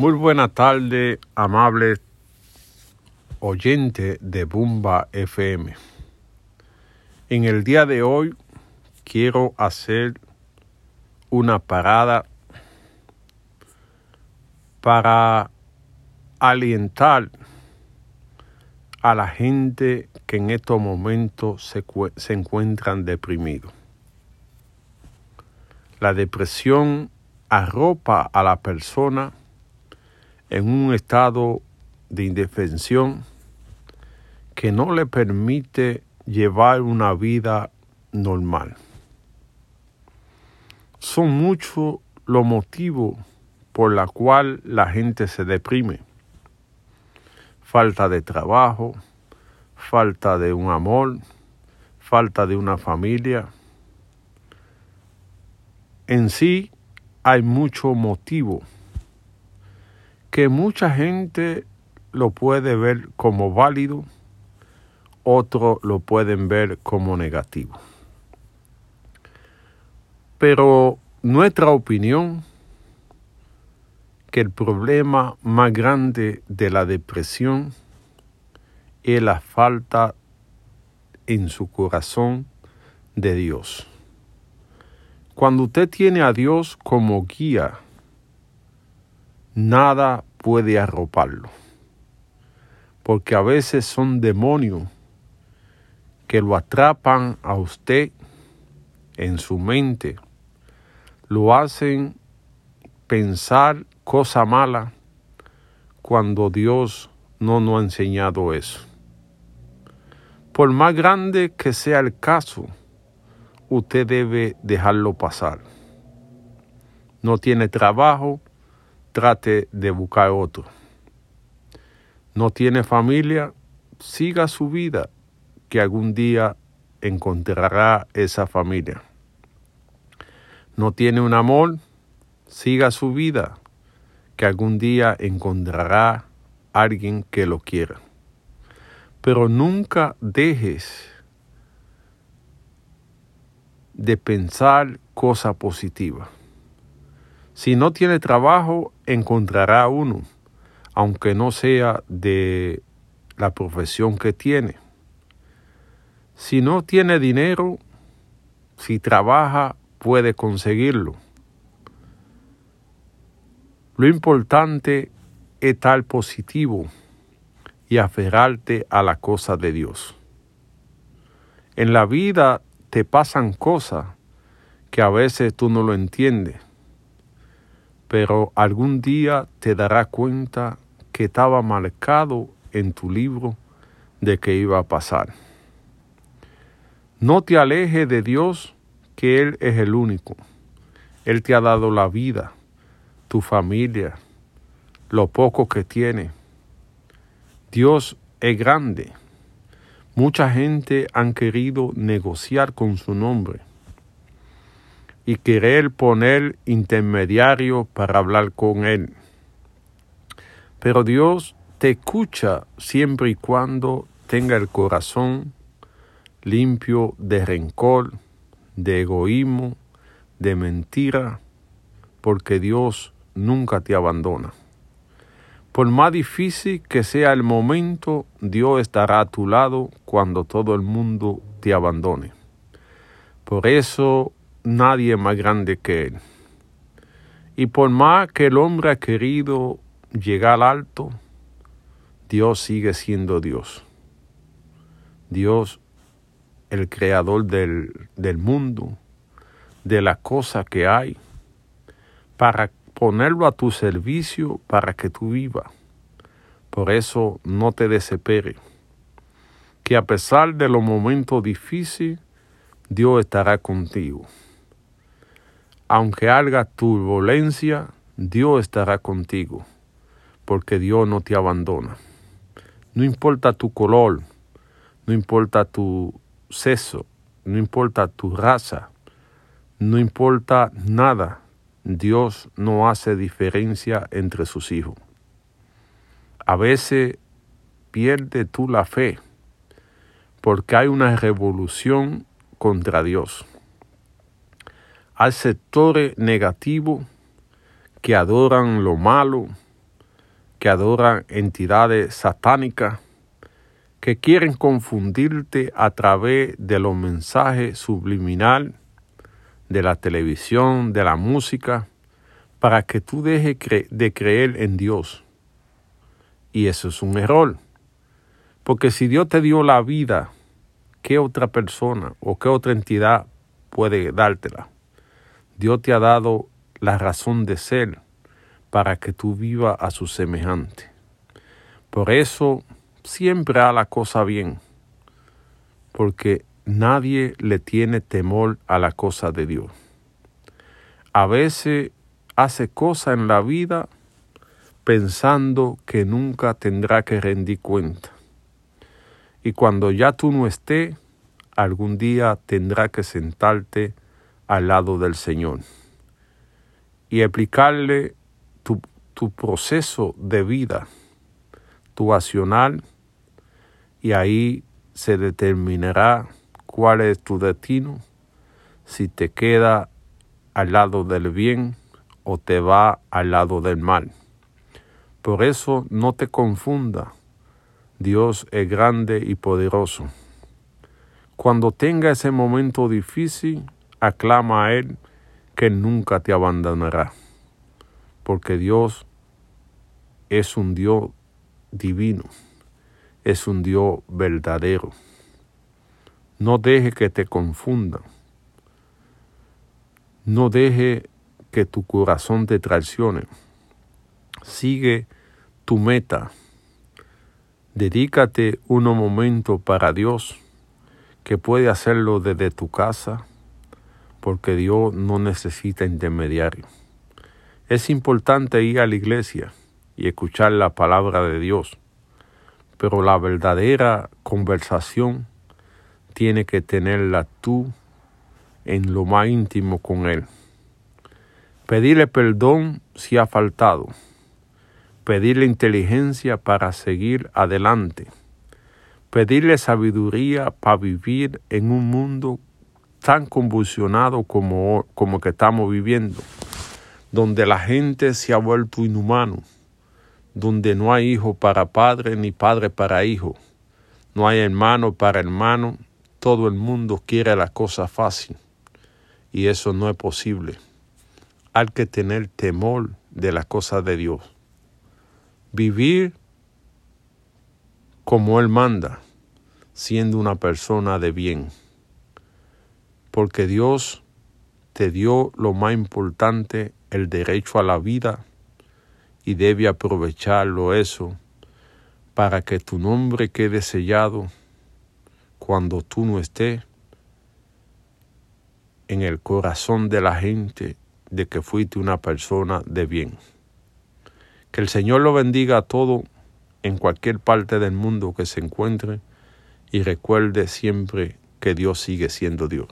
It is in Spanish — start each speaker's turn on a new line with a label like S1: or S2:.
S1: Muy buena tarde, amable oyente de Bumba FM. En el día de hoy quiero hacer una parada para alientar a la gente que en estos momentos se, se encuentran deprimidos. La depresión arropa a la persona en un estado de indefensión que no le permite llevar una vida normal. Son muchos los motivos por los cuales la gente se deprime. Falta de trabajo, falta de un amor, falta de una familia. En sí hay mucho motivo que mucha gente lo puede ver como válido, otros lo pueden ver como negativo. Pero nuestra opinión que el problema más grande de la depresión es la falta en su corazón de Dios. Cuando usted tiene a Dios como guía, nada puede arroparlo. Porque a veces son demonios que lo atrapan a usted en su mente, lo hacen pensar cosa mala cuando Dios no nos ha enseñado eso. Por más grande que sea el caso, usted debe dejarlo pasar. No tiene trabajo, trate de buscar otro. No tiene familia, siga su vida, que algún día encontrará esa familia. No tiene un amor, siga su vida, que algún día encontrará alguien que lo quiera. Pero nunca dejes de pensar cosa positiva. Si no tiene trabajo, encontrará uno, aunque no sea de la profesión que tiene. Si no tiene dinero, si trabaja, puede conseguirlo. Lo importante es estar positivo y aferrarte a la cosa de Dios. En la vida te pasan cosas que a veces tú no lo entiendes pero algún día te darás cuenta que estaba marcado en tu libro de que iba a pasar. No te alejes de Dios, que Él es el único. Él te ha dado la vida, tu familia, lo poco que tiene. Dios es grande. Mucha gente han querido negociar con su nombre y querer poner intermediario para hablar con Él. Pero Dios te escucha siempre y cuando tenga el corazón limpio de rencor, de egoísmo, de mentira, porque Dios nunca te abandona. Por más difícil que sea el momento, Dios estará a tu lado cuando todo el mundo te abandone. Por eso nadie más grande que Él. Y por más que el hombre ha querido llegar al alto, Dios sigue siendo Dios. Dios, el creador del, del mundo, de la cosa que hay, para ponerlo a tu servicio para que tú vivas. Por eso no te desesperes, que a pesar de los momentos difíciles, Dios estará contigo aunque haga turbulencia, Dios estará contigo, porque Dios no te abandona. No importa tu color, no importa tu sexo, no importa tu raza, no importa nada, Dios no hace diferencia entre sus hijos. A veces pierde tú la fe porque hay una revolución contra Dios. Hay sectores negativos que adoran lo malo, que adoran entidades satánicas que quieren confundirte a través de los mensajes subliminal de la televisión, de la música, para que tú dejes de creer en Dios. Y eso es un error. Porque si Dios te dio la vida, ¿qué otra persona o qué otra entidad puede dártela? Dios te ha dado la razón de ser para que tú vivas a su semejante. Por eso siempre a la cosa bien, porque nadie le tiene temor a la cosa de Dios. A veces hace cosas en la vida pensando que nunca tendrá que rendir cuenta. Y cuando ya tú no estés, algún día tendrá que sentarte al lado del Señor y explicarle tu, tu proceso de vida, tu accionar, y ahí se determinará cuál es tu destino, si te queda al lado del bien o te va al lado del mal. Por eso no te confunda, Dios es grande y poderoso. Cuando tenga ese momento difícil, aclama a Él que nunca te abandonará, porque Dios es un Dios divino, es un Dios verdadero. No deje que te confunda. No deje que tu corazón te traicione. Sigue tu meta. Dedícate unos momentos para Dios, que puede hacerlo desde tu casa, porque Dios no necesita intermediario. Es importante ir a la iglesia y escuchar la palabra de Dios, pero la verdadera conversación tiene que tenerla tú en lo más íntimo con Él. Pedirle perdón si ha faltado. Pedirle inteligencia para seguir adelante. Pedirle sabiduría para vivir en un mundo tan convulsionado como, como que estamos viviendo, donde la gente se ha vuelto inhumano, donde no hay hijo para padre ni padre para hijo, no hay hermano para hermano, todo el mundo quiere la cosa fácil y eso no es posible. Hay que tener temor de las cosas de Dios. Vivir como Él manda, siendo una persona de bien. Porque Dios te dio lo más importante, el derecho a la vida, y debe aprovecharlo eso para que tu nombre quede sellado cuando tú no estés en el corazón de la gente de que fuiste una persona de bien. Que el Señor lo bendiga a todo en cualquier parte del mundo que se encuentre y recuerde siempre que Dios sigue siendo Dios.